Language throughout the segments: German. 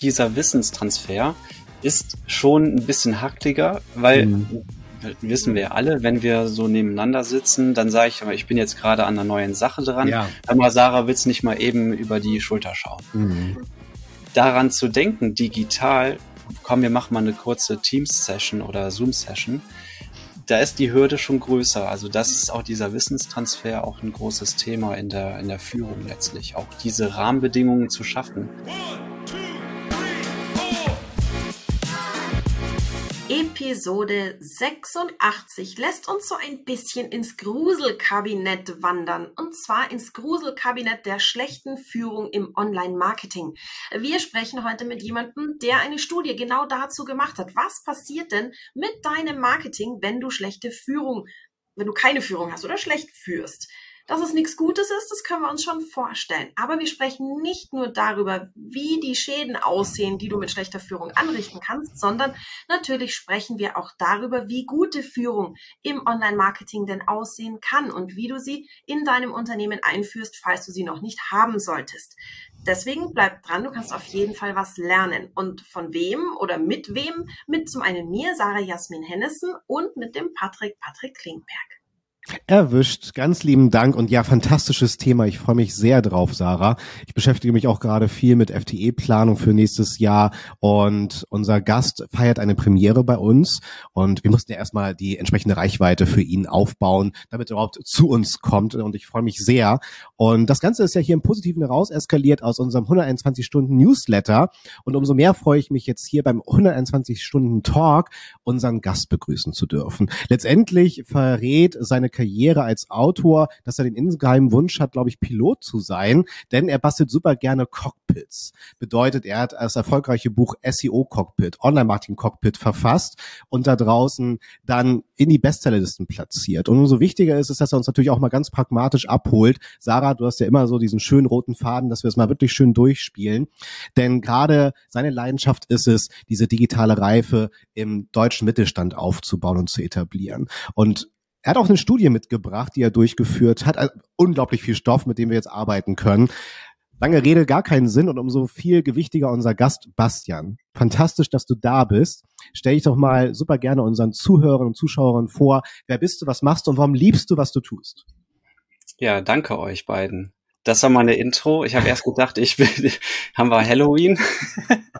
dieser Wissenstransfer ist schon ein bisschen hackliger, weil mhm. wissen wir alle, wenn wir so nebeneinander sitzen, dann sage ich, ich bin jetzt gerade an einer neuen Sache dran. Ja. Aber Sarah will es nicht mal eben über die Schulter schauen. Mhm. Daran zu denken, digital, komm, wir machen mal eine kurze Teams-Session oder Zoom-Session, da ist die Hürde schon größer. Also das ist auch dieser Wissenstransfer auch ein großes Thema in der, in der Führung letztlich, auch diese Rahmenbedingungen zu schaffen. Episode 86 lässt uns so ein bisschen ins Gruselkabinett wandern. Und zwar ins Gruselkabinett der schlechten Führung im Online-Marketing. Wir sprechen heute mit jemandem, der eine Studie genau dazu gemacht hat. Was passiert denn mit deinem Marketing, wenn du schlechte Führung, wenn du keine Führung hast oder schlecht führst? Dass es nichts Gutes ist, das können wir uns schon vorstellen. Aber wir sprechen nicht nur darüber, wie die Schäden aussehen, die du mit schlechter Führung anrichten kannst, sondern natürlich sprechen wir auch darüber, wie gute Führung im Online-Marketing denn aussehen kann und wie du sie in deinem Unternehmen einführst, falls du sie noch nicht haben solltest. Deswegen bleib dran, du kannst auf jeden Fall was lernen. Und von wem oder mit wem? Mit zum einen mir, Sarah Jasmin Hennessen und mit dem Patrick Patrick Klingberg. Erwischt, ganz lieben Dank und ja, fantastisches Thema. Ich freue mich sehr drauf, Sarah. Ich beschäftige mich auch gerade viel mit FTE-Planung für nächstes Jahr und unser Gast feiert eine Premiere bei uns und wir mussten ja erstmal die entsprechende Reichweite für ihn aufbauen, damit er überhaupt zu uns kommt und ich freue mich sehr. Und das Ganze ist ja hier im Positiven heraus eskaliert aus unserem 121 Stunden Newsletter und umso mehr freue ich mich jetzt hier beim 121 Stunden Talk unseren Gast begrüßen zu dürfen. Letztendlich verrät seine Karriere als Autor, dass er den insgeheimen Wunsch hat, glaube ich, Pilot zu sein, denn er bastelt super gerne Cockpits. Bedeutet, er hat das erfolgreiche Buch SEO Cockpit, Online Marketing Cockpit verfasst und da draußen dann in die Bestsellerlisten platziert. Und umso wichtiger ist es, dass er uns natürlich auch mal ganz pragmatisch abholt. Sarah, du hast ja immer so diesen schönen roten Faden, dass wir es mal wirklich schön durchspielen. Denn gerade seine Leidenschaft ist es, diese digitale Reife im deutschen Mittelstand aufzubauen und zu etablieren. Und er hat auch eine Studie mitgebracht, die er durchgeführt hat. Also unglaublich viel Stoff, mit dem wir jetzt arbeiten können. Lange Rede, gar keinen Sinn und umso viel gewichtiger unser Gast Bastian. Fantastisch, dass du da bist. Stell dich doch mal super gerne unseren Zuhörern und Zuschauern vor. Wer bist du, was machst du und warum liebst du, was du tust? Ja, danke euch beiden. Das war meine Intro. Ich habe erst gedacht, ich will, haben wir Halloween?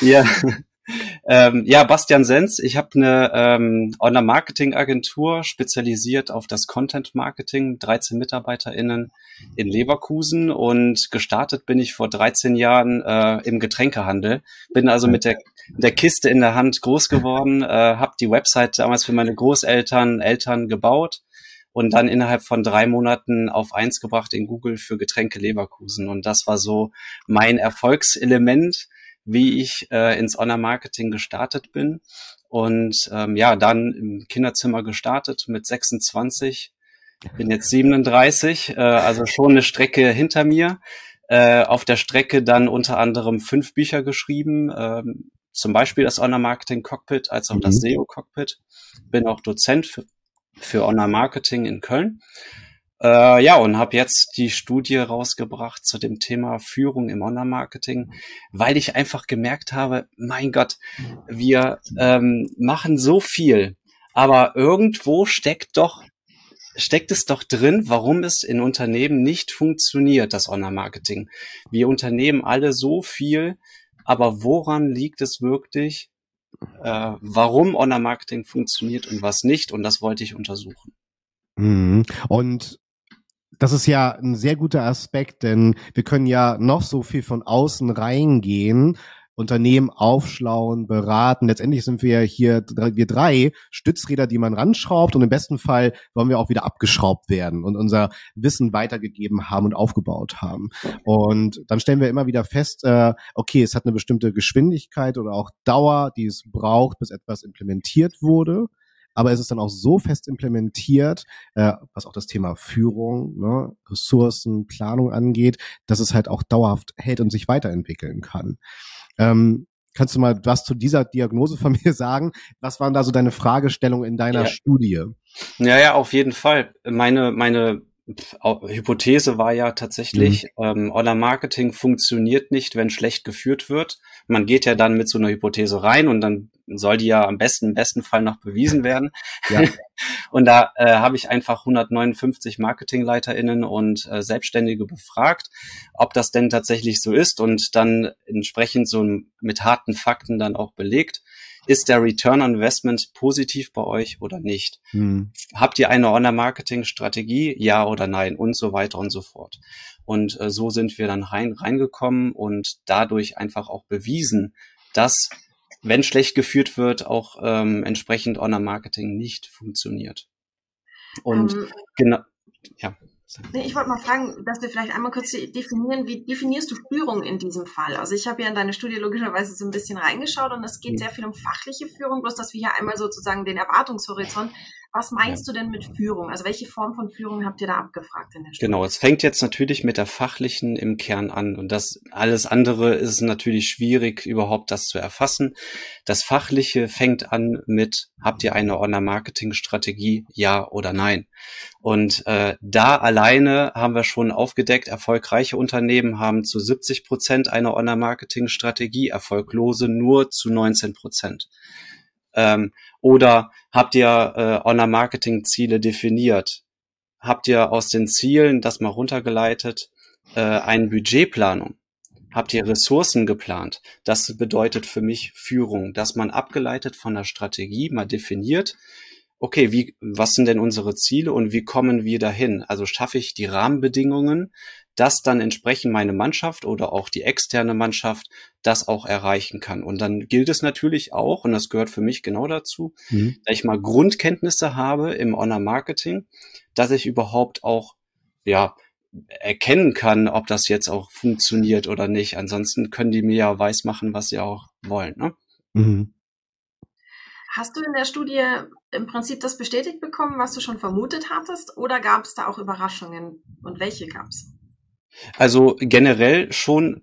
ja, ähm, ja, Bastian Sens. Ich habe eine ähm, Online-Marketing-Agentur spezialisiert auf das Content-Marketing, 13 MitarbeiterInnen in Leverkusen und gestartet bin ich vor 13 Jahren äh, im Getränkehandel. Bin also mit der, der Kiste in der Hand groß geworden, äh, habe die Website damals für meine Großeltern, Eltern gebaut und dann innerhalb von drei Monaten auf eins gebracht in Google für Getränke Leverkusen. Und das war so mein Erfolgselement wie ich äh, ins Online-Marketing gestartet bin. Und ähm, ja, dann im Kinderzimmer gestartet mit 26, bin jetzt 37, äh, also schon eine Strecke hinter mir. Äh, auf der Strecke dann unter anderem fünf Bücher geschrieben, ähm, zum Beispiel das Online-Marketing Cockpit als auch mhm. das SEO Cockpit. Bin auch Dozent für, für Online-Marketing in Köln. Äh, ja, und habe jetzt die Studie rausgebracht zu dem Thema Führung im Online-Marketing, weil ich einfach gemerkt habe, mein Gott, wir ähm, machen so viel, aber irgendwo steckt doch steckt es doch drin, warum es in Unternehmen nicht funktioniert, das Online-Marketing. Wir unternehmen alle so viel, aber woran liegt es wirklich, äh, warum Online-Marketing funktioniert und was nicht? Und das wollte ich untersuchen. Mhm. Und das ist ja ein sehr guter Aspekt, denn wir können ja noch so viel von außen reingehen, Unternehmen aufschlauen, beraten. Letztendlich sind wir hier wir drei Stützräder, die man ranschraubt und im besten Fall wollen wir auch wieder abgeschraubt werden und unser Wissen weitergegeben haben und aufgebaut haben. Und dann stellen wir immer wieder fest, äh, okay, es hat eine bestimmte Geschwindigkeit oder auch Dauer, die es braucht, bis etwas implementiert wurde aber es ist dann auch so fest implementiert, äh, was auch das Thema Führung, ne, Ressourcen, Planung angeht, dass es halt auch dauerhaft hält und sich weiterentwickeln kann. Ähm, kannst du mal was zu dieser Diagnose von mir sagen? Was waren da so deine Fragestellungen in deiner ja. Studie? Ja, ja, auf jeden Fall. Meine, meine Hypothese war ja tatsächlich, mhm. ähm, Online-Marketing funktioniert nicht, wenn schlecht geführt wird. Man geht ja dann mit so einer Hypothese rein und dann soll die ja am besten, im besten Fall noch bewiesen werden. Ja. und da äh, habe ich einfach 159 MarketingleiterInnen und äh, Selbstständige befragt, ob das denn tatsächlich so ist und dann entsprechend so mit harten Fakten dann auch belegt ist der Return on Investment positiv bei euch oder nicht? Hm. Habt ihr eine Online-Marketing-Strategie? Ja oder nein? Und so weiter und so fort. Und äh, so sind wir dann rein, reingekommen und dadurch einfach auch bewiesen, dass, wenn schlecht geführt wird, auch ähm, entsprechend Online-Marketing nicht funktioniert. Und um, ähm, genau, ja. Nee, ich wollte mal fragen, dass wir vielleicht einmal kurz definieren, wie definierst du Führung in diesem Fall? Also ich habe ja in deine Studie logischerweise so ein bisschen reingeschaut und es geht sehr viel um fachliche Führung, bloß dass wir hier einmal sozusagen den Erwartungshorizont was meinst ja. du denn mit Führung? Also welche Form von Führung habt ihr da abgefragt in der Studie? Genau, es fängt jetzt natürlich mit der fachlichen im Kern an und das alles andere ist natürlich schwierig überhaupt das zu erfassen. Das fachliche fängt an mit habt ihr eine Online-Marketing-Strategie, ja oder nein? Und äh, da alleine haben wir schon aufgedeckt, erfolgreiche Unternehmen haben zu 70 Prozent eine Online-Marketing-Strategie, erfolglose nur zu 19 Prozent. Ähm, oder habt ihr äh, Online-Marketing-Ziele definiert? Habt ihr aus den Zielen, das mal runtergeleitet, äh, eine Budgetplanung? Habt ihr Ressourcen geplant? Das bedeutet für mich Führung, dass man abgeleitet von der Strategie mal definiert, okay, wie, was sind denn unsere Ziele und wie kommen wir dahin? Also schaffe ich die Rahmenbedingungen, dass dann entsprechend meine Mannschaft oder auch die externe Mannschaft das auch erreichen kann. Und dann gilt es natürlich auch, und das gehört für mich genau dazu, mhm. dass ich mal Grundkenntnisse habe im Online-Marketing, dass ich überhaupt auch, ja, erkennen kann, ob das jetzt auch funktioniert oder nicht. Ansonsten können die mir ja weismachen, was sie auch wollen. Ne? Mhm. Hast du in der Studie im Prinzip das bestätigt bekommen, was du schon vermutet hattest, oder gab es da auch Überraschungen und welche gab es? Also generell schon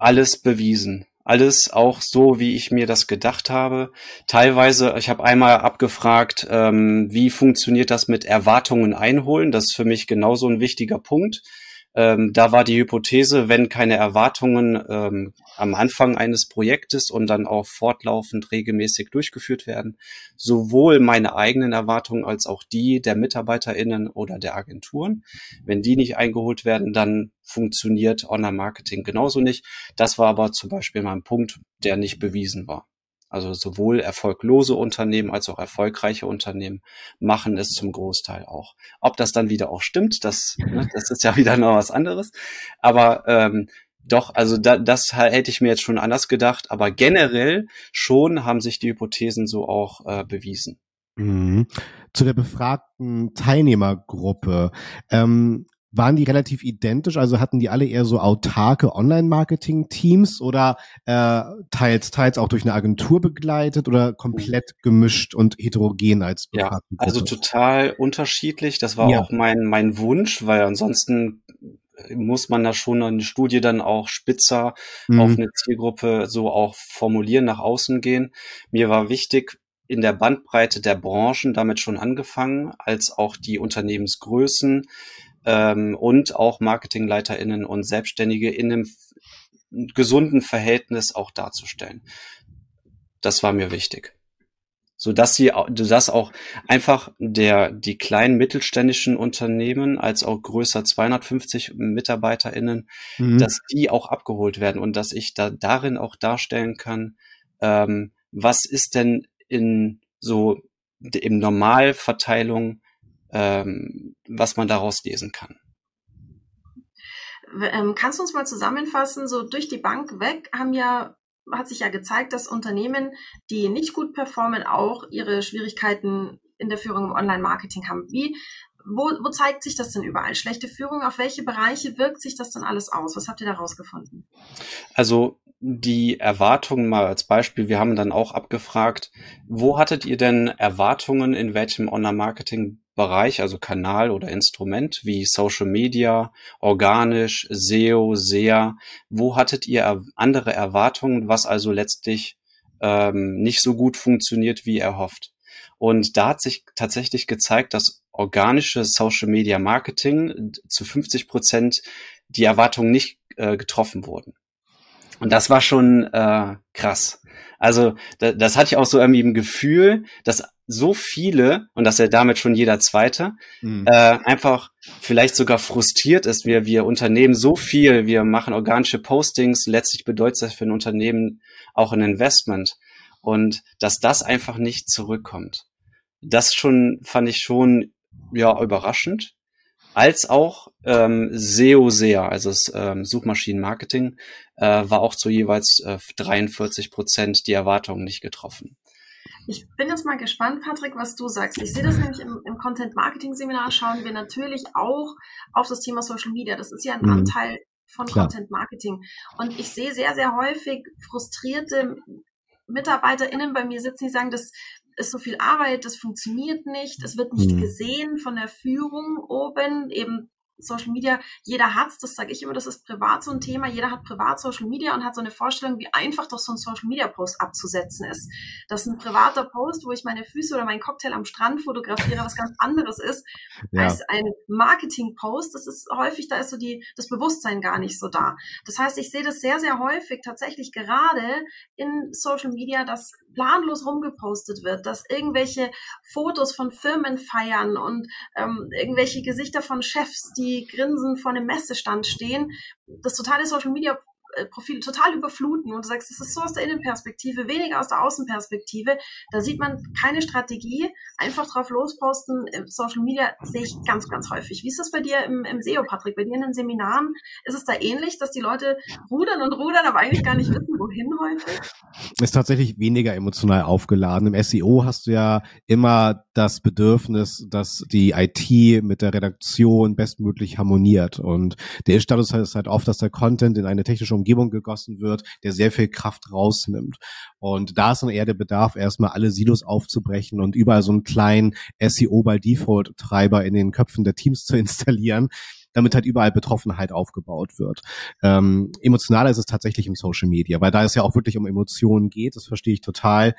alles bewiesen. Alles auch so, wie ich mir das gedacht habe. Teilweise, ich habe einmal abgefragt, ähm, wie funktioniert das mit Erwartungen einholen. Das ist für mich genauso ein wichtiger Punkt. Ähm, da war die Hypothese, wenn keine Erwartungen ähm, am Anfang eines Projektes und dann auch fortlaufend regelmäßig durchgeführt werden, sowohl meine eigenen Erwartungen als auch die der MitarbeiterInnen oder der Agenturen. Wenn die nicht eingeholt werden, dann funktioniert Online-Marketing genauso nicht. Das war aber zum Beispiel mein Punkt, der nicht bewiesen war. Also sowohl erfolglose Unternehmen als auch erfolgreiche Unternehmen machen es zum Großteil auch. Ob das dann wieder auch stimmt, das, ne, das ist ja wieder noch was anderes. Aber ähm, doch, also da, das hätte ich mir jetzt schon anders gedacht. Aber generell schon haben sich die Hypothesen so auch äh, bewiesen. Mhm. Zu der befragten Teilnehmergruppe. Ähm, waren die relativ identisch? Also hatten die alle eher so autarke Online-Marketing-Teams oder äh, teils, teils auch durch eine Agentur begleitet oder komplett gemischt und heterogen als Ja, also total unterschiedlich. Das war ja. auch mein, mein Wunsch, weil ansonsten muss man da schon eine Studie dann auch spitzer mhm. auf eine Zielgruppe so auch formulieren, nach außen gehen. Mir war wichtig, in der Bandbreite der Branchen damit schon angefangen, als auch die Unternehmensgrößen, ähm, und auch MarketingleiterInnen und Selbstständige in einem gesunden Verhältnis auch darzustellen. Das war mir wichtig. So dass sie, dass auch einfach der, die kleinen mittelständischen Unternehmen als auch größer 250 MitarbeiterInnen, mhm. dass die auch abgeholt werden und dass ich da darin auch darstellen kann, ähm, was ist denn in so im Normalverteilung ähm, was man daraus lesen kann. Ähm, kannst du uns mal zusammenfassen, so durch die Bank weg haben ja hat sich ja gezeigt, dass Unternehmen, die nicht gut performen, auch ihre Schwierigkeiten in der Führung im Online-Marketing haben. Wie, wo, wo zeigt sich das denn überall? Schlechte Führung, auf welche Bereiche wirkt sich das dann alles aus? Was habt ihr da rausgefunden? Also die Erwartungen mal als Beispiel, wir haben dann auch abgefragt, wo hattet ihr denn Erwartungen in welchem Online-Marketing Bereich, also Kanal oder Instrument wie Social Media, organisch, SEO, SEA? Wo hattet ihr andere Erwartungen, was also letztlich ähm, nicht so gut funktioniert wie erhofft? Und da hat sich tatsächlich gezeigt, dass organische Social Media Marketing zu 50 Prozent die Erwartungen nicht äh, getroffen wurden. Und das war schon äh, krass. Also da, das hatte ich auch so irgendwie im Gefühl, dass so viele, und dass ja damit schon jeder Zweite, mhm. äh, einfach vielleicht sogar frustriert ist. Wir, wir unternehmen so viel, wir machen organische Postings, letztlich bedeutet das für ein Unternehmen auch ein Investment. Und dass das einfach nicht zurückkommt. Das schon fand ich schon ja überraschend als auch ähm, SEO SEA, also das ähm, Suchmaschinenmarketing, äh, war auch zu jeweils äh, 43 Prozent die Erwartungen nicht getroffen. Ich bin jetzt mal gespannt, Patrick, was du sagst. Ich sehe das nämlich im, im Content Marketing Seminar, schauen wir natürlich auch auf das Thema Social Media. Das ist ja ein mhm. Anteil von Klar. Content Marketing. Und ich sehe sehr, sehr häufig frustrierte MitarbeiterInnen bei mir sitzen, die sagen, das ist so viel Arbeit, das funktioniert nicht, es wird nicht mhm. gesehen von der Führung oben, eben Social Media, jeder hat's, das sage ich immer, das ist privat so ein Thema, jeder hat privat Social Media und hat so eine Vorstellung, wie einfach doch so ein Social Media Post abzusetzen ist. Dass ein privater Post, wo ich meine Füße oder meinen Cocktail am Strand fotografiere, was ganz anderes ist, ja. als ein Marketing Post. Das ist häufig, da ist so die, das Bewusstsein gar nicht so da. Das heißt, ich sehe das sehr, sehr häufig tatsächlich gerade in Social Media, dass planlos rumgepostet wird, dass irgendwelche Fotos von Firmen feiern und ähm, irgendwelche Gesichter von Chefs, die grinsen vor einem Messestand stehen, das totale Social Media Profile total überfluten und du sagst, das ist so aus der Innenperspektive, weniger aus der Außenperspektive. Da sieht man keine Strategie, einfach drauf losposten. Social Media sehe ich ganz, ganz häufig. Wie ist das bei dir im, im SEO, Patrick? Bei dir in den Seminaren ist es da ähnlich, dass die Leute rudern und rudern, aber eigentlich gar nicht wissen, wohin häufig? Ist tatsächlich weniger emotional aufgeladen. Im SEO hast du ja immer das Bedürfnis, dass die IT mit der Redaktion bestmöglich harmoniert. Und der Ist-Status ist halt oft, dass der Content in eine technische Umgebung gegossen wird, der sehr viel Kraft rausnimmt. Und da ist dann eher der Bedarf, erstmal alle Silos aufzubrechen und überall so einen kleinen SEO by Default Treiber in den Köpfen der Teams zu installieren, damit halt überall Betroffenheit aufgebaut wird. Ähm, emotionaler ist es tatsächlich im Social Media, weil da es ja auch wirklich um Emotionen geht, das verstehe ich total.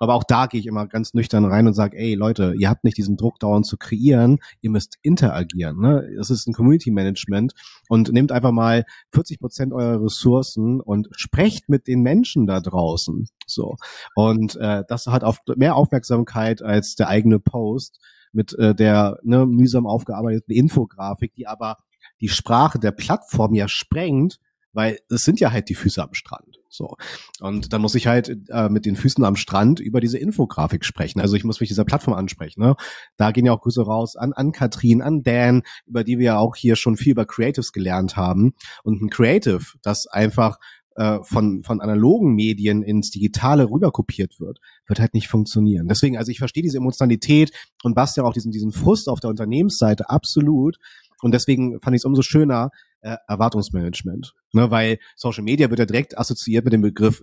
Aber auch da gehe ich immer ganz nüchtern rein und sage, ey Leute, ihr habt nicht diesen Druck dauernd zu kreieren, ihr müsst interagieren. Ne? Das ist ein Community Management und nehmt einfach mal 40 Prozent eurer Ressourcen und sprecht mit den Menschen da draußen. So und äh, das hat auf mehr Aufmerksamkeit als der eigene Post mit äh, der ne, mühsam aufgearbeiteten Infografik, die aber die Sprache der Plattform ja sprengt, weil es sind ja halt die Füße am Strand. So. Und dann muss ich halt äh, mit den Füßen am Strand über diese Infografik sprechen. Also ich muss mich dieser Plattform ansprechen. Ne? Da gehen ja auch Grüße raus an, an Katrin, an Dan, über die wir ja auch hier schon viel über Creatives gelernt haben. Und ein Creative, das einfach äh, von, von analogen Medien ins Digitale rüberkopiert wird, wird halt nicht funktionieren. Deswegen, also ich verstehe diese Emotionalität und Bastian auch diesen, diesen Frust auf der Unternehmensseite absolut. Und deswegen fand ich es umso schöner, äh, Erwartungsmanagement. Ne, weil Social Media wird ja direkt assoziiert mit dem Begriff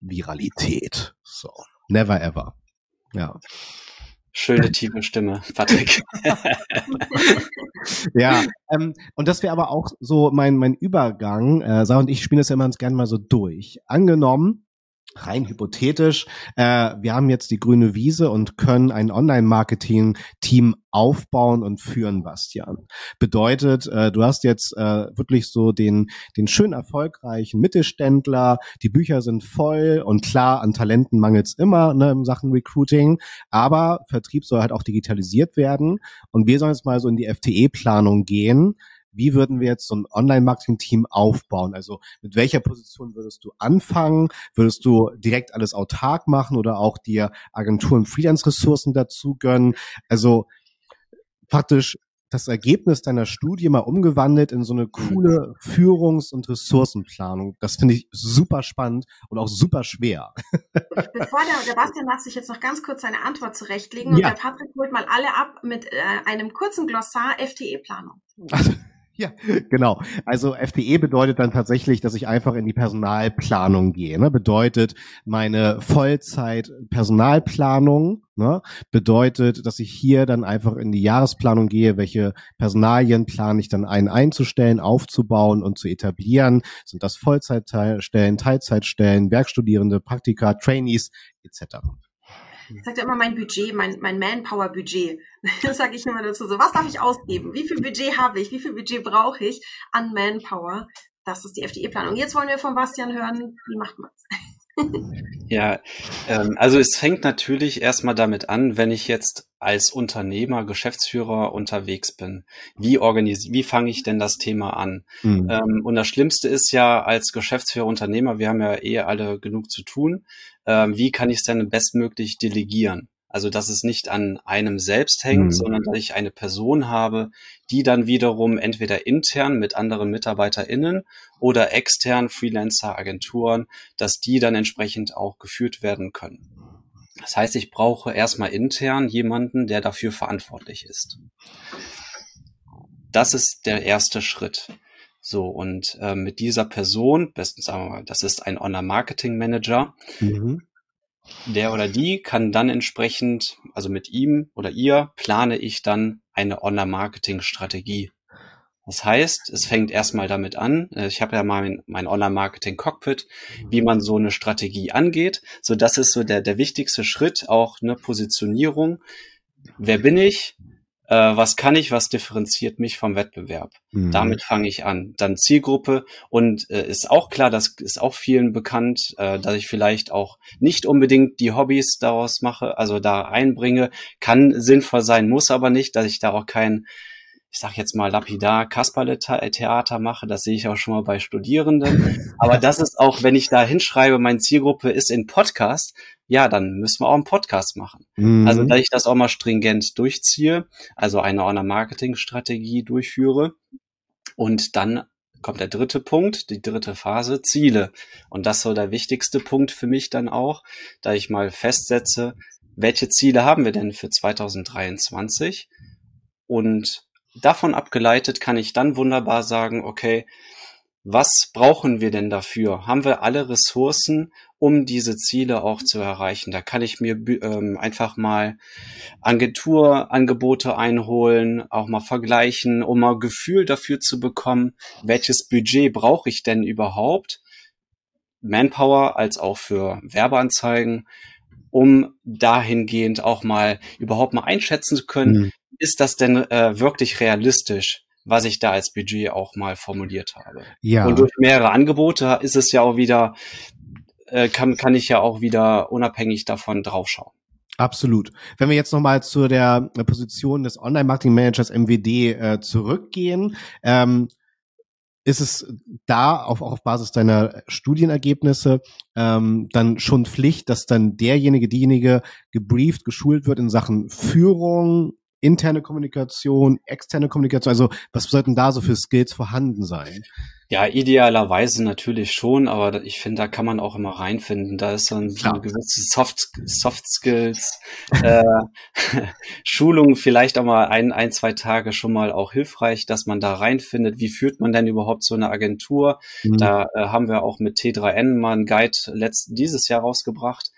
Viralität. So, never ever. Ja. Schöne tiefe Stimme, Patrick. ja, ähm, und das wäre aber auch so mein mein Übergang. Äh, Sarah und ich spielen das ja immer ganz gerne mal so durch. Angenommen, rein hypothetisch, äh, wir haben jetzt die grüne Wiese und können ein Online-Marketing-Team aufbauen und führen, Bastian. Bedeutet, äh, du hast jetzt äh, wirklich so den, den schön erfolgreichen Mittelständler, die Bücher sind voll und klar, an Talenten mangelt es immer ne, in Sachen Recruiting, aber Vertrieb soll halt auch digitalisiert werden. Und wir sollen jetzt mal so in die FTE-Planung gehen wie würden wir jetzt so ein Online-Marketing-Team aufbauen? Also mit welcher Position würdest du anfangen? Würdest du direkt alles autark machen oder auch dir Agenturen Freelance-Ressourcen dazu gönnen? Also faktisch das Ergebnis deiner Studie mal umgewandelt in so eine coole Führungs- und Ressourcenplanung. Das finde ich super spannend und auch super schwer. Bevor der, der Bastian darf sich jetzt noch ganz kurz seine Antwort zurechtlegen und ja. der Patrick holt mal alle ab mit äh, einem kurzen Glossar FTE-Planung. Ja, genau. Also FPE bedeutet dann tatsächlich, dass ich einfach in die Personalplanung gehe. Ne? Bedeutet meine Vollzeit-Personalplanung. Ne? Bedeutet, dass ich hier dann einfach in die Jahresplanung gehe, welche Personalien plane ich dann ein einzustellen, aufzubauen und zu etablieren. Sind das Vollzeitstellen, Teilzeitstellen, Werkstudierende, Praktika, Trainees etc. Ich sage immer mein Budget, mein, mein Manpower-Budget. Das sage ich immer dazu so. Was darf ich ausgeben? Wie viel Budget habe ich? Wie viel Budget brauche ich an Manpower? Das ist die FDE-Planung. Jetzt wollen wir von Bastian hören, wie macht man es? Ja, ähm, also es fängt natürlich erstmal damit an, wenn ich jetzt als Unternehmer, Geschäftsführer unterwegs bin. Wie organisiere, wie fange ich denn das Thema an? Mhm. Ähm, und das Schlimmste ist ja als Geschäftsführer, Unternehmer, wir haben ja eh alle genug zu tun. Ähm, wie kann ich es denn bestmöglich delegieren? Also, dass es nicht an einem selbst hängt, mhm. sondern dass ich eine Person habe, die dann wiederum entweder intern mit anderen MitarbeiterInnen oder extern Freelancer, Agenturen, dass die dann entsprechend auch geführt werden können. Das heißt, ich brauche erstmal intern jemanden, der dafür verantwortlich ist. Das ist der erste Schritt. So, und äh, mit dieser Person, bestens sagen wir mal, das ist ein Online-Marketing-Manager, mhm der oder die kann dann entsprechend, also mit ihm oder ihr, plane ich dann eine Online-Marketing-Strategie. Das heißt, es fängt erstmal damit an, äh, ich habe ja mal mein, mein Online-Marketing-Cockpit, wie man so eine Strategie angeht. So, das ist so der, der wichtigste Schritt, auch eine Positionierung. Wer bin ich? Äh, was kann ich, was differenziert mich vom Wettbewerb. Mhm. Damit fange ich an. Dann Zielgruppe und äh, ist auch klar, das ist auch vielen bekannt, äh, dass ich vielleicht auch nicht unbedingt die Hobbys daraus mache, also da einbringe, kann sinnvoll sein, muss aber nicht, dass ich da auch kein ich sag jetzt mal lapidar Kasperle-Theater mache, das sehe ich auch schon mal bei Studierenden. Aber das ist auch, wenn ich da hinschreibe, meine Zielgruppe ist in Podcast, ja, dann müssen wir auch einen Podcast machen. Mhm. Also, da ich das auch mal stringent durchziehe, also eine Online-Marketing-Strategie durchführe und dann kommt der dritte Punkt, die dritte Phase, Ziele. Und das soll der wichtigste Punkt für mich dann auch, da ich mal festsetze, welche Ziele haben wir denn für 2023? Und davon abgeleitet kann ich dann wunderbar sagen, okay, was brauchen wir denn dafür? Haben wir alle Ressourcen, um diese Ziele auch zu erreichen? Da kann ich mir ähm, einfach mal Agenturangebote einholen, auch mal vergleichen, um mal Gefühl dafür zu bekommen, welches Budget brauche ich denn überhaupt? Manpower als auch für Werbeanzeigen, um dahingehend auch mal überhaupt mal einschätzen zu können, mhm. Ist das denn äh, wirklich realistisch? was ich da als Budget auch mal formuliert habe. Ja. Und durch mehrere Angebote ist es ja auch wieder, äh, kann, kann ich ja auch wieder unabhängig davon draufschauen. Absolut. Wenn wir jetzt nochmal zu der Position des Online-Marketing-Managers MWD äh, zurückgehen, ähm, ist es da auf, auch auf Basis deiner Studienergebnisse ähm, dann schon Pflicht, dass dann derjenige, diejenige gebrieft, geschult wird in Sachen Führung, interne Kommunikation, externe Kommunikation? Also was sollten da so für Skills vorhanden sein? Ja, idealerweise natürlich schon, aber ich finde, da kann man auch immer reinfinden. Da ist dann so eine gewisse Soft, Soft Skills, äh, Schulung vielleicht auch mal ein, ein, zwei Tage schon mal auch hilfreich, dass man da reinfindet. Wie führt man denn überhaupt so eine Agentur? Mhm. Da äh, haben wir auch mit T3N mal einen Guide letzt, dieses Jahr rausgebracht.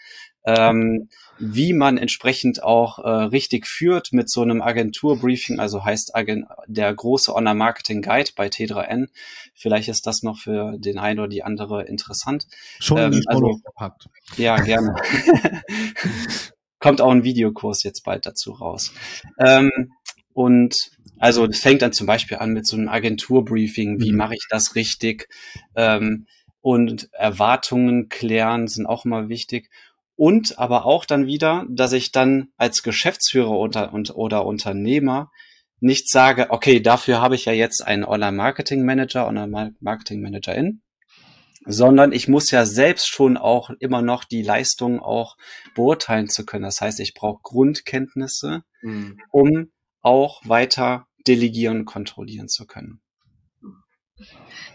Ähm, wie man entsprechend auch äh, richtig führt mit so einem Agenturbriefing, also heißt Agent, der große Online-Marketing-Guide bei T3N. Vielleicht ist das noch für den einen oder die andere interessant. Schon ähm, also, gepackt. Ja, gerne. Kommt auch ein Videokurs jetzt bald dazu raus. Ähm, und also es fängt dann zum Beispiel an mit so einem Agenturbriefing. Wie mhm. mache ich das richtig? Ähm, und Erwartungen klären sind auch immer wichtig und aber auch dann wieder, dass ich dann als Geschäftsführer unter, und, oder Unternehmer nicht sage, okay, dafür habe ich ja jetzt einen Online-Marketing-Manager, Online-Marketing-Managerin, sondern ich muss ja selbst schon auch immer noch die Leistung auch beurteilen zu können. Das heißt, ich brauche Grundkenntnisse, mhm. um auch weiter delegieren, kontrollieren zu können.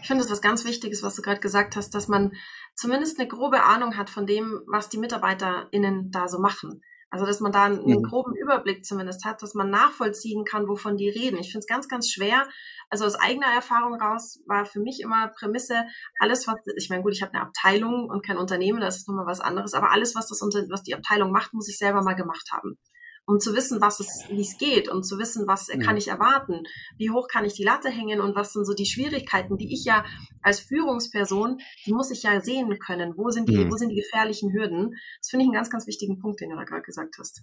Ich finde es was ganz Wichtiges, was du gerade gesagt hast, dass man zumindest eine grobe Ahnung hat von dem, was die MitarbeiterInnen da so machen. Also, dass man da einen, mhm. groben Überblick zumindest hat, dass man nachvollziehen kann, wovon die reden. Ich finde es ganz, ganz schwer. Also aus eigener Erfahrung raus war für mich immer Prämisse, alles, was, ich meine, gut, ich habe eine Abteilung und kein Unternehmen, das ist nochmal was anderes, aber alles, was das was die Abteilung macht, muss ich selber mal gemacht haben. Um zu wissen, was es, wie es geht, um zu wissen, was mhm. kann ich erwarten, wie hoch kann ich die Latte hängen und was sind so die Schwierigkeiten, die ich ja als Führungsperson, die muss ich ja sehen können. Wo sind die, mhm. wo sind die gefährlichen Hürden? Das finde ich einen ganz, ganz wichtigen Punkt, den du da gerade gesagt hast.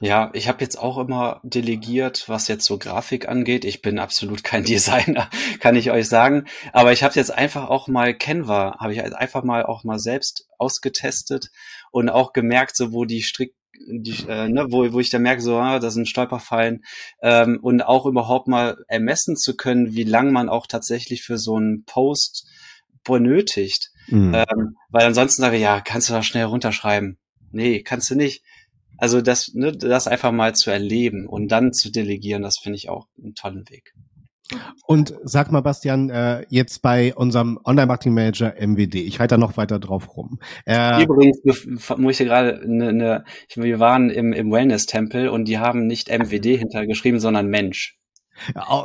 Ja, ich habe jetzt auch immer delegiert, was jetzt so Grafik angeht. Ich bin absolut kein Designer, kann ich euch sagen. Aber ich habe jetzt einfach auch mal Canva, habe ich einfach mal auch mal selbst ausgetestet und auch gemerkt, so wo die Strick die, äh, ne, wo, wo ich da merke, so, ah, das sind Stolperfallen ähm, und auch überhaupt mal ermessen zu können, wie lang man auch tatsächlich für so einen Post benötigt. Mhm. Ähm, weil ansonsten sage ich, ja, kannst du da schnell runterschreiben. Nee, kannst du nicht. Also das, ne, das einfach mal zu erleben und dann zu delegieren, das finde ich auch einen tollen Weg. Und sag mal, Bastian, äh, jetzt bei unserem Online-Marketing-Manager MWD, ich reite da noch weiter drauf rum. Äh, Übrigens, muss ich hier gerade, ne, ne, wir waren im, im Wellness-Tempel und die haben nicht MWD hintergeschrieben, sondern Mensch.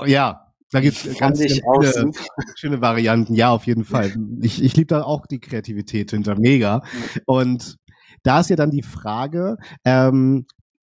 Ja, da gibt es ganz viele schöne Varianten. Ja, auf jeden Fall. Ich, ich liebe da auch die Kreativität hinter. Mega. Und da ist ja dann die Frage, ähm,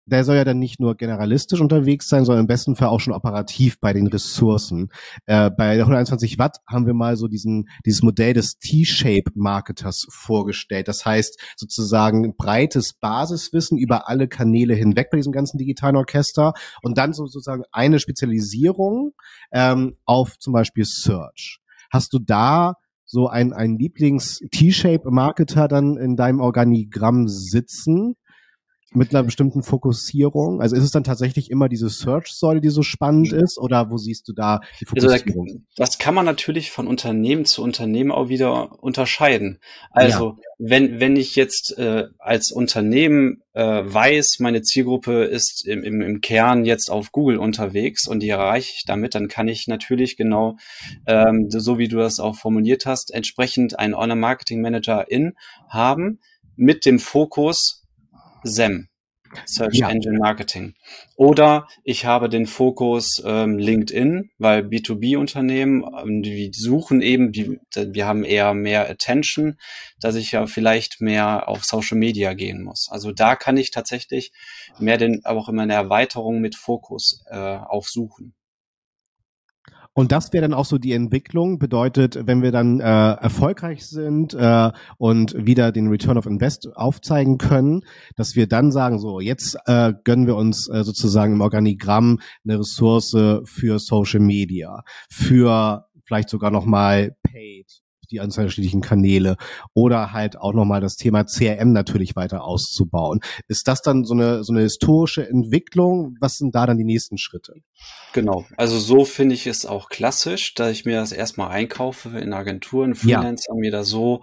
der soll ja dann nicht nur generalistisch unterwegs sein, sondern im besten Fall auch schon operativ bei den Ressourcen. Äh, bei der 121 Watt haben wir mal so diesen, dieses Modell des T-Shape-Marketers vorgestellt. Das heißt sozusagen breites Basiswissen über alle Kanäle hinweg bei diesem ganzen digitalen Orchester und dann so, sozusagen eine Spezialisierung ähm, auf zum Beispiel Search. Hast du da so ein, ein Lieblings-T-Shape-Marketer dann in deinem Organigramm sitzen? Mit einer bestimmten Fokussierung? Also ist es dann tatsächlich immer diese Search-Säule, die so spannend ist, oder wo siehst du da die Fokussierung? Also das kann man natürlich von Unternehmen zu Unternehmen auch wieder unterscheiden. Also ja. wenn wenn ich jetzt äh, als Unternehmen äh, weiß, meine Zielgruppe ist im, im, im Kern jetzt auf Google unterwegs und die erreiche ich damit, dann kann ich natürlich genau, ähm, so wie du das auch formuliert hast, entsprechend einen Online-Marketing-Manager in haben mit dem Fokus SEM. Search ja. Engine Marketing. Oder ich habe den Fokus ähm, LinkedIn, weil B2B-Unternehmen, ähm, die suchen eben, die, wir haben eher mehr Attention, dass ich ja vielleicht mehr auf Social Media gehen muss. Also da kann ich tatsächlich mehr den, aber auch immer eine Erweiterung mit Fokus äh, auch suchen. Und das wäre dann auch so die Entwicklung. Bedeutet, wenn wir dann äh, erfolgreich sind äh, und wieder den Return of Invest aufzeigen können, dass wir dann sagen, so jetzt äh, gönnen wir uns äh, sozusagen im Organigramm eine Ressource für Social Media, für vielleicht sogar nochmal Paid die unterschiedlichen Kanäle oder halt auch nochmal das Thema CRM natürlich weiter auszubauen. Ist das dann so eine, so eine historische Entwicklung? Was sind da dann die nächsten Schritte? Genau, also so finde ich es auch klassisch, dass ich mir das erstmal einkaufe in Agenturen, Freelancer, ja. mir da so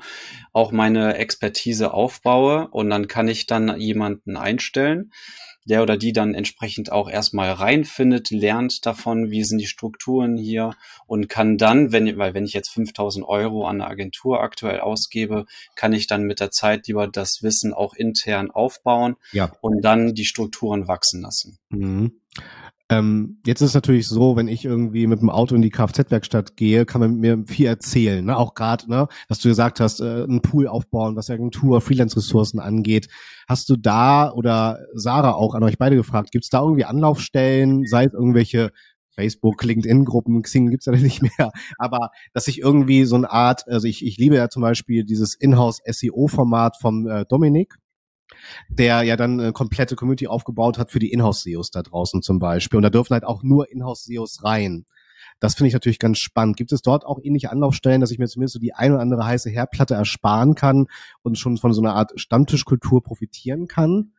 auch meine Expertise aufbaue und dann kann ich dann jemanden einstellen der oder die dann entsprechend auch erstmal reinfindet, lernt davon, wie sind die Strukturen hier und kann dann, wenn, weil wenn ich jetzt 5000 Euro an eine Agentur aktuell ausgebe, kann ich dann mit der Zeit lieber das Wissen auch intern aufbauen ja. und dann die Strukturen wachsen lassen. Mhm. Ähm, jetzt ist es natürlich so, wenn ich irgendwie mit dem Auto in die Kfz-Werkstatt gehe, kann man mir viel erzählen. Ne? Auch gerade, ne, was du gesagt hast, äh, einen Pool aufbauen, was Agentur, Freelance-Ressourcen angeht. Hast du da oder Sarah auch an euch beide gefragt, gibt es da irgendwie Anlaufstellen, sei es irgendwelche Facebook, LinkedIn-Gruppen, Xing gibt's ja nicht mehr, aber dass ich irgendwie so eine Art, also ich, ich liebe ja zum Beispiel dieses Inhouse-SEO-Format vom äh, Dominik, der ja dann eine komplette Community aufgebaut hat für die Inhouse-SEOs da draußen zum Beispiel. Und da dürfen halt auch nur Inhouse-SEOs rein. Das finde ich natürlich ganz spannend. Gibt es dort auch ähnliche Anlaufstellen, dass ich mir zumindest so die ein oder andere heiße Herdplatte ersparen kann und schon von so einer Art Stammtischkultur profitieren kann?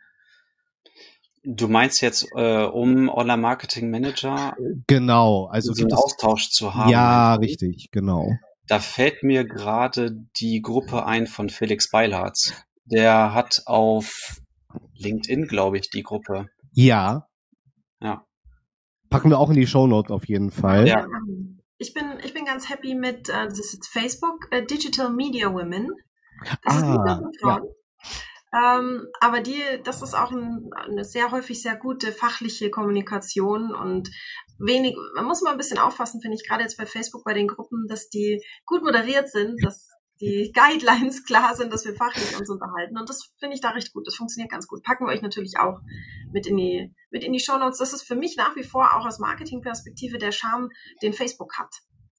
Du meinst jetzt, äh, um Online-Marketing-Manager genau, also einen Austausch zu haben? Ja, richtig, genau. Da fällt mir gerade die Gruppe ein von Felix Beilharz. Der hat auf LinkedIn, glaube ich, die Gruppe. Ja. Ja. Packen wir auch in die Show Notes auf jeden Fall. Ja. Ich bin, ich bin ganz happy mit, äh, das ist jetzt Facebook, äh, Digital Media Women. Das ah, ist nicht Frauen. Ja. Ähm, aber die, das ist auch ein, eine sehr häufig sehr gute fachliche Kommunikation und wenig, man muss mal ein bisschen aufpassen, finde ich, gerade jetzt bei Facebook bei den Gruppen, dass die gut moderiert sind, dass die Guidelines klar sind, dass wir fachlich uns unterhalten. Und das finde ich da recht gut. Das funktioniert ganz gut. Packen wir euch natürlich auch mit in die, mit in die Show Notes. Das ist für mich nach wie vor auch aus Marketingperspektive der Charme, den Facebook hat.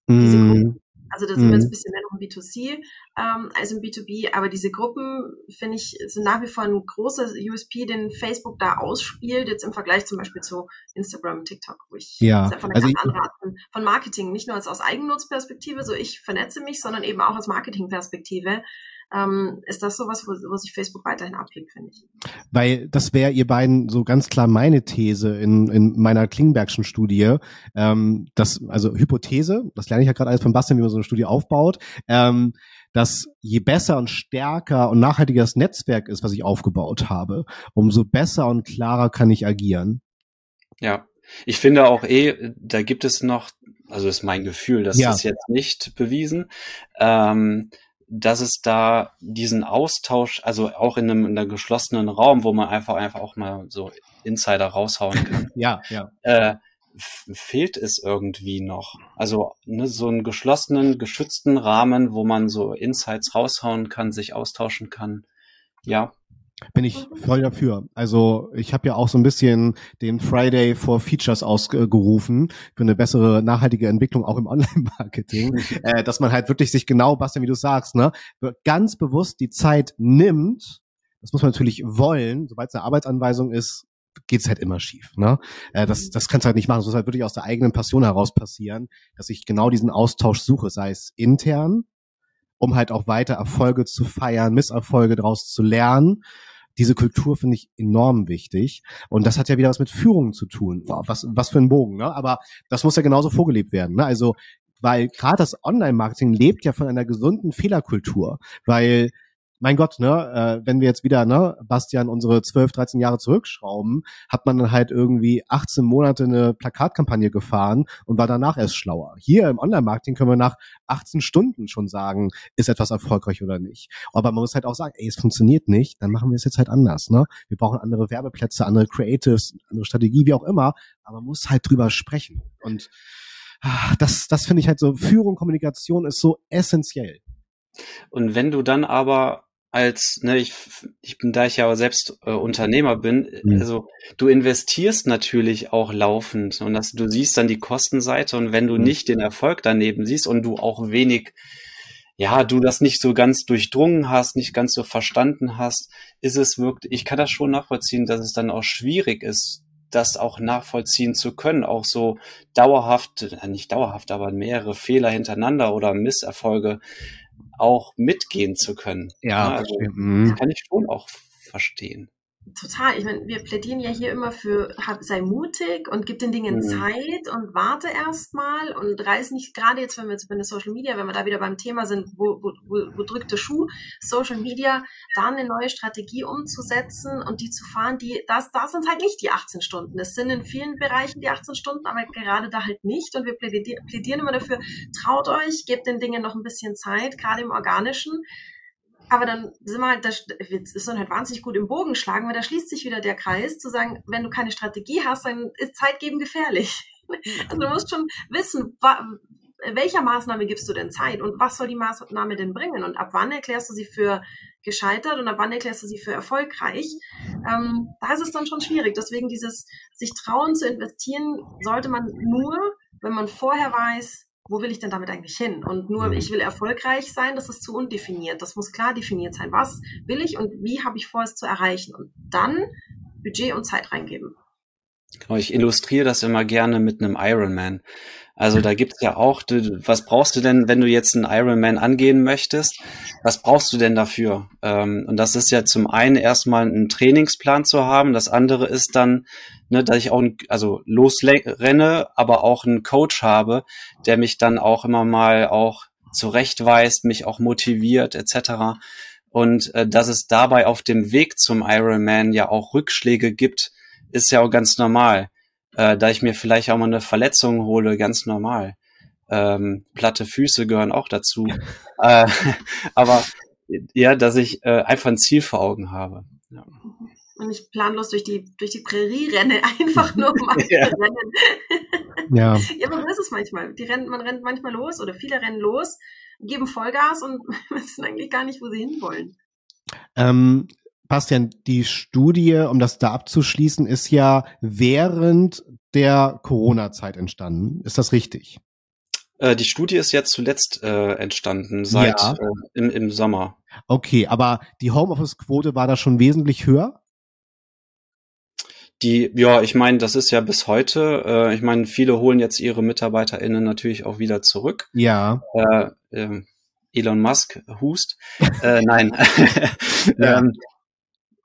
Mm. Also da sind wir jetzt ein bisschen mehr noch im B2C ähm, als im B2B, aber diese Gruppen, finde ich, sind nach wie vor ein großer USP, den Facebook da ausspielt, jetzt im Vergleich zum Beispiel zu Instagram, TikTok, wo ich ja, von einer also ganz andere Art von Marketing, nicht nur als aus Eigennutzperspektive, so ich vernetze mich, sondern eben auch aus Marketingperspektive. Ähm, ist das sowas, wo, wo sich Facebook weiterhin abhebt, finde ich. Weil das wäre ihr beiden so ganz klar meine These in, in meiner Klingbergschen Studie. Ähm, das, also Hypothese, das lerne ich ja gerade alles von Bastian, wie man so eine Studie aufbaut, ähm, dass je besser und stärker und nachhaltiger das Netzwerk ist, was ich aufgebaut habe, umso besser und klarer kann ich agieren. Ja, ich finde auch eh, da gibt es noch, also ist mein Gefühl, das ja. ist jetzt nicht bewiesen, ähm, dass es da diesen Austausch, also auch in einem, in einem geschlossenen Raum, wo man einfach einfach auch mal so Insider raushauen kann. ja, ja. Äh, fehlt es irgendwie noch. Also ne, so einen geschlossenen, geschützten Rahmen, wo man so Insights raushauen kann, sich austauschen kann. Ja, bin ich voll dafür. Also ich habe ja auch so ein bisschen den Friday for Features ausgerufen für eine bessere nachhaltige Entwicklung auch im Online-Marketing, äh, dass man halt wirklich sich genau, Bastian, wie du sagst, ne, ganz bewusst die Zeit nimmt. Das muss man natürlich wollen. Sobald es eine Arbeitsanweisung ist, geht's halt immer schief. Ne? Äh, das, das kannst du halt nicht machen. Das muss halt wirklich aus der eigenen Passion heraus passieren, dass ich genau diesen Austausch suche, sei es intern, um halt auch weiter Erfolge zu feiern, Misserfolge daraus zu lernen diese Kultur finde ich enorm wichtig. Und das hat ja wieder was mit Führung zu tun. Wow, was, was für ein Bogen, ne? Aber das muss ja genauso vorgelebt werden. Ne? Also, weil gerade das Online-Marketing lebt ja von einer gesunden Fehlerkultur. Weil mein Gott, ne, äh, wenn wir jetzt wieder, ne, Bastian, unsere 12, 13 Jahre zurückschrauben, hat man dann halt irgendwie 18 Monate eine Plakatkampagne gefahren und war danach erst schlauer. Hier im Online-Marketing können wir nach 18 Stunden schon sagen, ist etwas erfolgreich oder nicht. Aber man muss halt auch sagen, ey, es funktioniert nicht, dann machen wir es jetzt halt anders, ne? Wir brauchen andere Werbeplätze, andere Creatives, andere Strategie, wie auch immer, aber man muss halt drüber sprechen. Und ah, das, das finde ich halt so, Führung, Kommunikation ist so essentiell. Und wenn du dann aber als, ne, ich, ich bin, da ich ja selbst äh, Unternehmer bin, mhm. also du investierst natürlich auch laufend und das, du siehst dann die Kostenseite und wenn du mhm. nicht den Erfolg daneben siehst und du auch wenig, ja, du das nicht so ganz durchdrungen hast, nicht ganz so verstanden hast, ist es wirklich, ich kann das schon nachvollziehen, dass es dann auch schwierig ist, das auch nachvollziehen zu können, auch so dauerhaft, äh, nicht dauerhaft, aber mehrere Fehler hintereinander oder Misserfolge auch mitgehen zu können. Ja, ja also, mhm. das kann ich schon auch verstehen. Total. Ich meine, wir plädieren ja hier immer für, hab, sei mutig und gib den Dingen mhm. Zeit und warte erstmal und reiß nicht, gerade jetzt, wenn wir jetzt bei der Social Media, wenn wir da wieder beim Thema sind, wo, wo, wo, drückt der Schuh, Social Media, da eine neue Strategie umzusetzen und die zu fahren, die, das, das sind halt nicht die 18 Stunden. Es sind in vielen Bereichen die 18 Stunden, aber gerade da halt nicht und wir plädieren, plädieren immer dafür, traut euch, gebt den Dingen noch ein bisschen Zeit, gerade im Organischen aber dann sind wir halt, das ist dann halt wahnsinnig gut im Bogen schlagen, weil da schließt sich wieder der Kreis, zu sagen, wenn du keine Strategie hast, dann ist Zeit geben gefährlich. Also du musst schon wissen, welcher Maßnahme gibst du denn Zeit und was soll die Maßnahme denn bringen und ab wann erklärst du sie für gescheitert und ab wann erklärst du sie für erfolgreich. Ähm, da ist es dann schon schwierig. Deswegen dieses sich trauen zu investieren sollte man nur, wenn man vorher weiß, wo will ich denn damit eigentlich hin? Und nur, mhm. ich will erfolgreich sein, das ist zu undefiniert. Das muss klar definiert sein. Was will ich und wie habe ich vor, es zu erreichen? Und dann Budget und Zeit reingeben. Genau, ich illustriere das immer gerne mit einem Ironman. Also da gibt's ja auch, du, was brauchst du denn, wenn du jetzt einen Ironman angehen möchtest? Was brauchst du denn dafür? Ähm, und das ist ja zum einen erstmal einen Trainingsplan zu haben. Das andere ist dann, ne, dass ich auch, also losrenne, aber auch einen Coach habe, der mich dann auch immer mal auch zurechtweist, mich auch motiviert etc. Und äh, dass es dabei auf dem Weg zum Ironman ja auch Rückschläge gibt, ist ja auch ganz normal äh, da ich mir vielleicht auch mal eine Verletzung hole, ganz normal. Ähm, platte Füße gehören auch dazu. äh, aber ja, dass ich äh, einfach ein Ziel vor Augen habe. Ja. Und nicht planlos durch die, durch die Prärie renne, einfach nur mal ja. rennen. ja. ja, aber so ist es manchmal. Die rennen, man rennt manchmal los oder viele rennen los geben Vollgas und wissen eigentlich gar nicht, wo sie hinwollen. Ähm, Bastian, die Studie, um das da abzuschließen, ist ja während der Corona-Zeit entstanden. Ist das richtig? Äh, die Studie ist jetzt zuletzt äh, entstanden, seit ja. äh, im, im Sommer. Okay, aber die Homeoffice-Quote war da schon wesentlich höher? Die, ja, ich meine, das ist ja bis heute. Äh, ich meine, viele holen jetzt ihre MitarbeiterInnen natürlich auch wieder zurück. Ja. Äh, äh, Elon Musk hust. äh, nein. ja. ähm,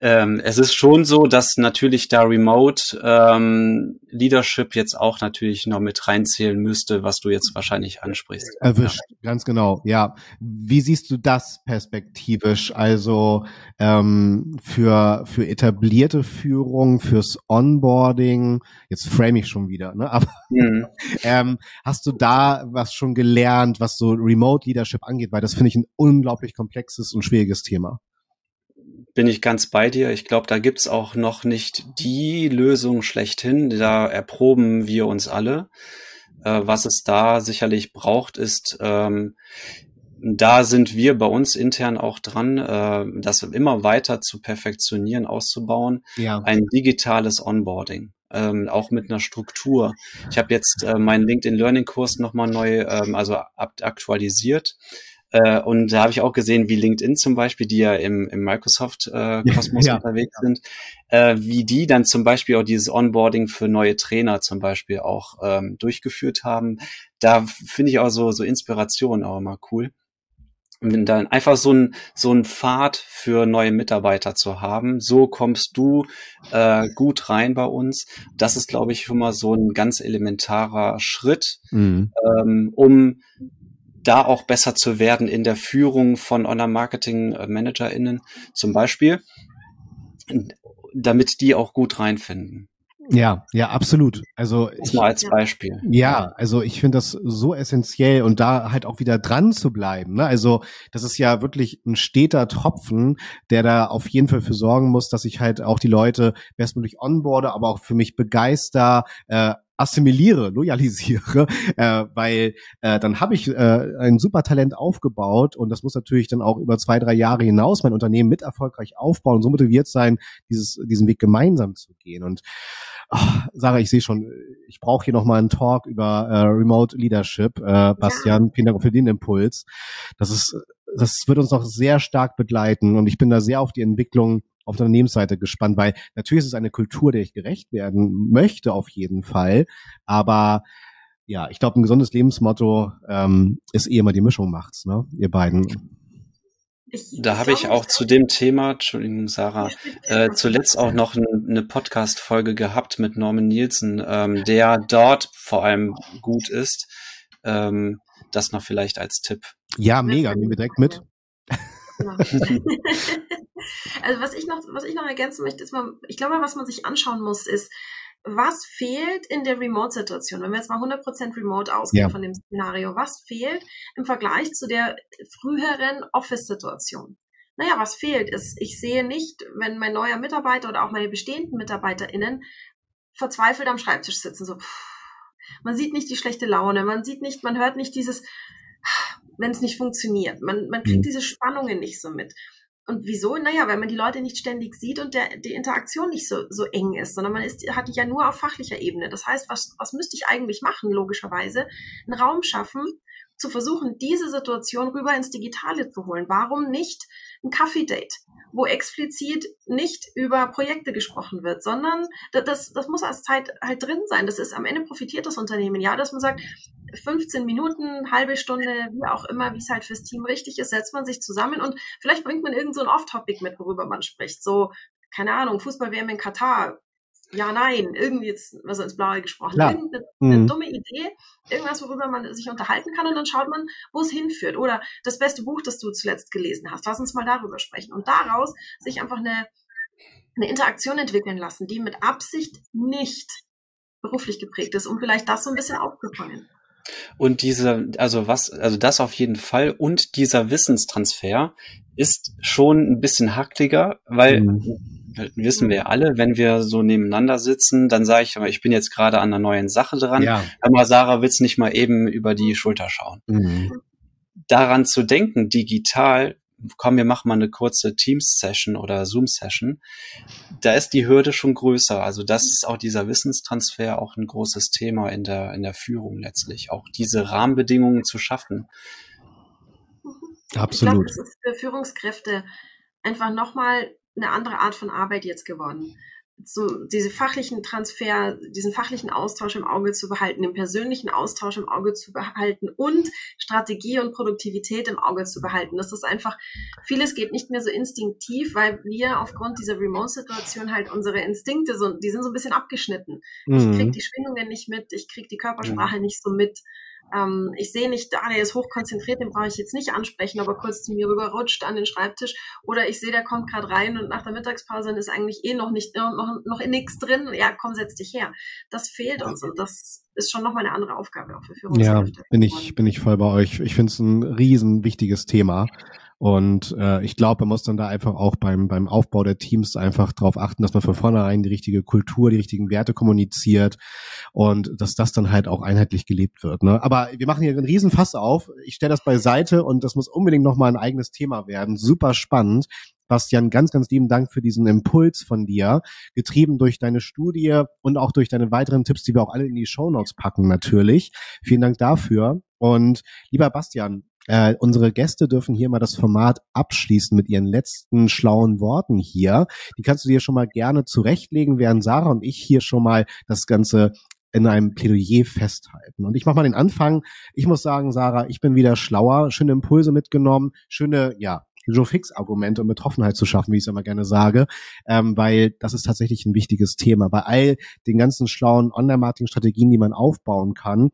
ähm, es ist schon so, dass natürlich da Remote ähm, Leadership jetzt auch natürlich noch mit reinzählen müsste, was du jetzt wahrscheinlich ansprichst. Erwischt, ja. ganz genau, ja. Wie siehst du das perspektivisch? Also ähm, für, für etablierte Führung, fürs Onboarding, jetzt frame ich schon wieder, ne? Aber mhm. ähm, hast du da was schon gelernt, was so Remote Leadership angeht? Weil das finde ich ein unglaublich komplexes und schwieriges Thema bin ich ganz bei dir. Ich glaube, da gibt's auch noch nicht die Lösung schlechthin. Da erproben wir uns alle. Äh, was es da sicherlich braucht, ist, ähm, da sind wir bei uns intern auch dran, äh, das immer weiter zu perfektionieren, auszubauen. Ja. Ein digitales Onboarding. Ähm, auch mit einer Struktur. Ich habe jetzt äh, meinen LinkedIn Learning Kurs nochmal neu, ähm, also aktualisiert äh, und da habe ich auch gesehen, wie LinkedIn zum Beispiel, die ja im, im Microsoft-Kosmos äh, ja. unterwegs sind, äh, wie die dann zum Beispiel auch dieses Onboarding für neue Trainer zum Beispiel auch ähm, durchgeführt haben. Da finde ich auch so, so Inspiration auch immer cool. Und dann einfach so ein, so ein Pfad für neue Mitarbeiter zu haben. So kommst du äh, gut rein bei uns. Das ist, glaube ich, schon mal so ein ganz elementarer Schritt, mhm. ähm, um da auch besser zu werden in der Führung von Online-Marketing-ManagerInnen zum Beispiel, damit die auch gut reinfinden. Ja, ja, absolut. Also ich, mal als Beispiel. Ja, also ich finde das so essentiell und da halt auch wieder dran zu bleiben. Ne? Also das ist ja wirklich ein steter Tropfen, der da auf jeden Fall für sorgen muss, dass ich halt auch die Leute bestmöglich onboarde, aber auch für mich begeister, äh, assimiliere, loyalisiere, äh, weil äh, dann habe ich äh, ein super Talent aufgebaut und das muss natürlich dann auch über zwei, drei Jahre hinaus mein Unternehmen mit erfolgreich aufbauen und so motiviert sein, dieses, diesen Weg gemeinsam zu gehen. Und ach, Sarah, ich sehe schon, ich brauche hier nochmal einen Talk über äh, Remote Leadership. Äh, Bastian, ja. vielen Dank für den Impuls. Das ist, das wird uns noch sehr stark begleiten und ich bin da sehr auf die Entwicklung auf der Unternehmensseite gespannt, weil natürlich ist es eine Kultur, der ich gerecht werden möchte auf jeden Fall, aber ja, ich glaube, ein gesundes Lebensmotto ähm, ist eh immer die Mischung macht's, ne? Ihr beiden. Ich, da habe ich auch zu dem Thema, Entschuldigung, Sarah, äh, zuletzt auch noch eine Podcast-Folge gehabt mit Norman Nielsen, ähm, der dort vor allem gut ist. Ähm, das noch vielleicht als Tipp. Ja, mega, nehmen wir direkt mit. Genau. also was ich noch, was ich noch ergänzen möchte, ist mal, ich glaube, was man sich anschauen muss, ist, was fehlt in der Remote-Situation? Wenn wir jetzt mal 100% Remote ausgehen ja. von dem Szenario, was fehlt im Vergleich zu der früheren Office-Situation? Naja, was fehlt ist, ich sehe nicht, wenn mein neuer Mitarbeiter oder auch meine bestehenden MitarbeiterInnen verzweifelt am Schreibtisch sitzen, so, pff, man sieht nicht die schlechte Laune, man sieht nicht, man hört nicht dieses, wenn es nicht funktioniert. Man, man kriegt mhm. diese Spannungen nicht so mit. Und wieso? Naja, weil man die Leute nicht ständig sieht und der, die Interaktion nicht so, so eng ist, sondern man ist, hat die ja nur auf fachlicher Ebene. Das heißt, was, was müsste ich eigentlich machen, logischerweise? Einen Raum schaffen, zu versuchen, diese Situation rüber ins Digitale zu holen. Warum nicht ein Kaffee-Date, wo explizit nicht über Projekte gesprochen wird, sondern das, das muss als Zeit halt drin sein. Das ist am Ende profitiert das Unternehmen, ja, dass man sagt, 15 Minuten, halbe Stunde, wie auch immer, wie es halt fürs Team richtig ist, setzt man sich zusammen und vielleicht bringt man irgend so ein Off-Topic mit, worüber man spricht. So, keine Ahnung, Fußball-WM in Katar, ja, nein, irgendwie jetzt, also ins Blaue gesprochen, Klar. irgendeine mhm. dumme Idee, irgendwas, worüber man sich unterhalten kann und dann schaut man, wo es hinführt. Oder das beste Buch, das du zuletzt gelesen hast, lass uns mal darüber sprechen. Und daraus sich einfach eine, eine Interaktion entwickeln lassen, die mit Absicht nicht beruflich geprägt ist, um vielleicht das so ein bisschen aufzufangen. Und diese, also was, also das auf jeden Fall und dieser Wissenstransfer ist schon ein bisschen hackliger, weil mhm wissen wir alle, wenn wir so nebeneinander sitzen, dann sage ich, aber ich bin jetzt gerade an einer neuen Sache dran. Ja. Aber Sarah will's nicht mal eben über die Schulter schauen. Mhm. daran zu denken, digital, komm, wir machen mal eine kurze Teams-Session oder Zoom-Session, da ist die Hürde schon größer. Also das ist auch dieser Wissenstransfer auch ein großes Thema in der, in der Führung letztlich, auch diese Rahmenbedingungen zu schaffen. Absolut. Ich glaube, das ist für Führungskräfte einfach nochmal eine andere Art von Arbeit jetzt geworden so diese fachlichen Transfer, diesen fachlichen Austausch im Auge zu behalten, den persönlichen Austausch im Auge zu behalten und Strategie und Produktivität im Auge zu behalten. Das ist einfach, vieles geht nicht mehr so instinktiv, weil wir aufgrund dieser Remote-Situation halt unsere Instinkte so, die sind so ein bisschen abgeschnitten. Mhm. Ich krieg die Schwingungen nicht mit, ich krieg die Körpersprache mhm. nicht so mit. Ähm, ich sehe nicht, ah, der ist hochkonzentriert, den brauche ich jetzt nicht ansprechen, aber kurz zu mir rüber rutscht an den Schreibtisch. Oder ich sehe, der kommt gerade rein und nach der Mittagspause ist eigentlich eh noch nicht noch, noch in nichts drin. Ja, komm, setz dich her. Das fehlt uns und das ist schon nochmal eine andere Aufgabe auch für Führungskräfte. Ja, bin ich, bin ich voll bei euch. Ich finde es ein riesen wichtiges Thema. Und äh, ich glaube, man muss dann da einfach auch beim, beim Aufbau der Teams einfach darauf achten, dass man von vornherein die richtige Kultur, die richtigen Werte kommuniziert und dass das dann halt auch einheitlich gelebt wird. Ne? Aber wir machen hier einen riesen Fass auf. Ich stelle das beiseite und das muss unbedingt nochmal ein eigenes Thema werden. Super spannend. Bastian, ganz, ganz lieben Dank für diesen Impuls von dir, getrieben durch deine Studie und auch durch deine weiteren Tipps, die wir auch alle in die Show Notes packen, natürlich. Vielen Dank dafür. Und lieber Bastian, äh, unsere Gäste dürfen hier mal das Format abschließen mit ihren letzten schlauen Worten hier. Die kannst du dir schon mal gerne zurechtlegen, während Sarah und ich hier schon mal das Ganze in einem Plädoyer festhalten. Und ich mache mal den Anfang. Ich muss sagen, Sarah, ich bin wieder schlauer, schöne Impulse mitgenommen, schöne, ja, Joe Fix-Argumente, um Betroffenheit zu schaffen, wie ich es immer gerne sage, ähm, weil das ist tatsächlich ein wichtiges Thema. Bei all den ganzen schlauen Online-Marketing-Strategien, die man aufbauen kann,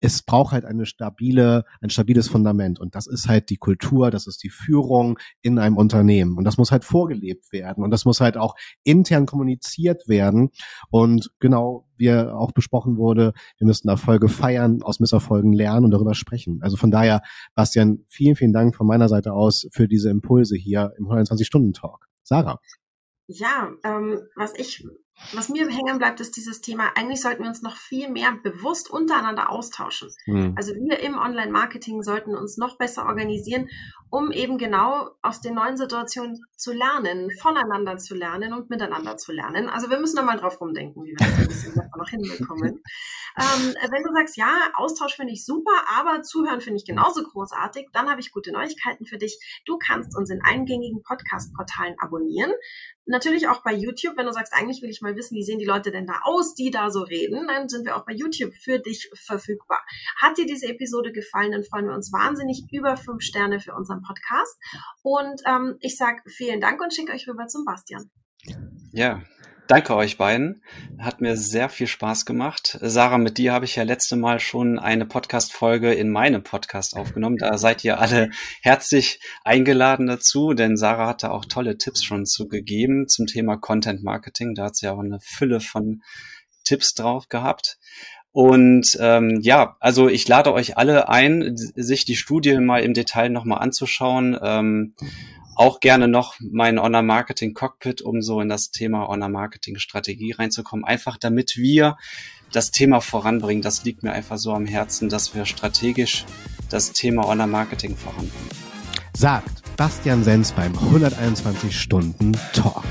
es braucht halt eine stabile, ein stabiles Fundament. Und das ist halt die Kultur, das ist die Führung in einem Unternehmen. Und das muss halt vorgelebt werden. Und das muss halt auch intern kommuniziert werden. Und genau, wie auch besprochen wurde, wir müssen Erfolge feiern, aus Misserfolgen lernen und darüber sprechen. Also von daher, Bastian, vielen, vielen Dank von meiner Seite aus für diese Impulse hier im 120-Stunden-Talk. Sarah. Ja, ähm, was ich was mir hängen bleibt, ist dieses Thema, eigentlich sollten wir uns noch viel mehr bewusst untereinander austauschen. Mhm. Also wir im Online-Marketing sollten uns noch besser organisieren, um eben genau aus den neuen Situationen zu lernen, voneinander zu lernen und miteinander zu lernen. Also wir müssen da mal drauf rumdenken, wie wir das ein bisschen noch hinbekommen. ähm, wenn du sagst, ja, Austausch finde ich super, aber Zuhören finde ich genauso großartig, dann habe ich gute Neuigkeiten für dich. Du kannst uns in eingängigen Podcast-Portalen abonnieren. Natürlich auch bei YouTube, wenn du sagst, eigentlich will ich mal wissen, wie sehen die Leute denn da aus, die da so reden, dann sind wir auch bei YouTube für dich verfügbar. Hat dir diese Episode gefallen, dann freuen wir uns wahnsinnig über fünf Sterne für unseren Podcast. Und ähm, ich sage vielen Dank und schicke euch rüber zum Bastian. Ja, Danke euch beiden. Hat mir sehr viel Spaß gemacht. Sarah, mit dir habe ich ja letzte Mal schon eine Podcast-Folge in meinem Podcast aufgenommen. Da seid ihr alle herzlich eingeladen dazu, denn Sarah hatte auch tolle Tipps schon zugegeben zum Thema Content Marketing. Da hat sie auch eine Fülle von Tipps drauf gehabt. Und ähm, ja, also ich lade euch alle ein, sich die Studie mal im Detail nochmal anzuschauen. Ähm, auch gerne noch mein Honor Marketing Cockpit, um so in das Thema Honor Marketing Strategie reinzukommen. Einfach damit wir das Thema voranbringen. Das liegt mir einfach so am Herzen, dass wir strategisch das Thema Honor Marketing voranbringen. Sagt Bastian Sens beim 121 Stunden Talk.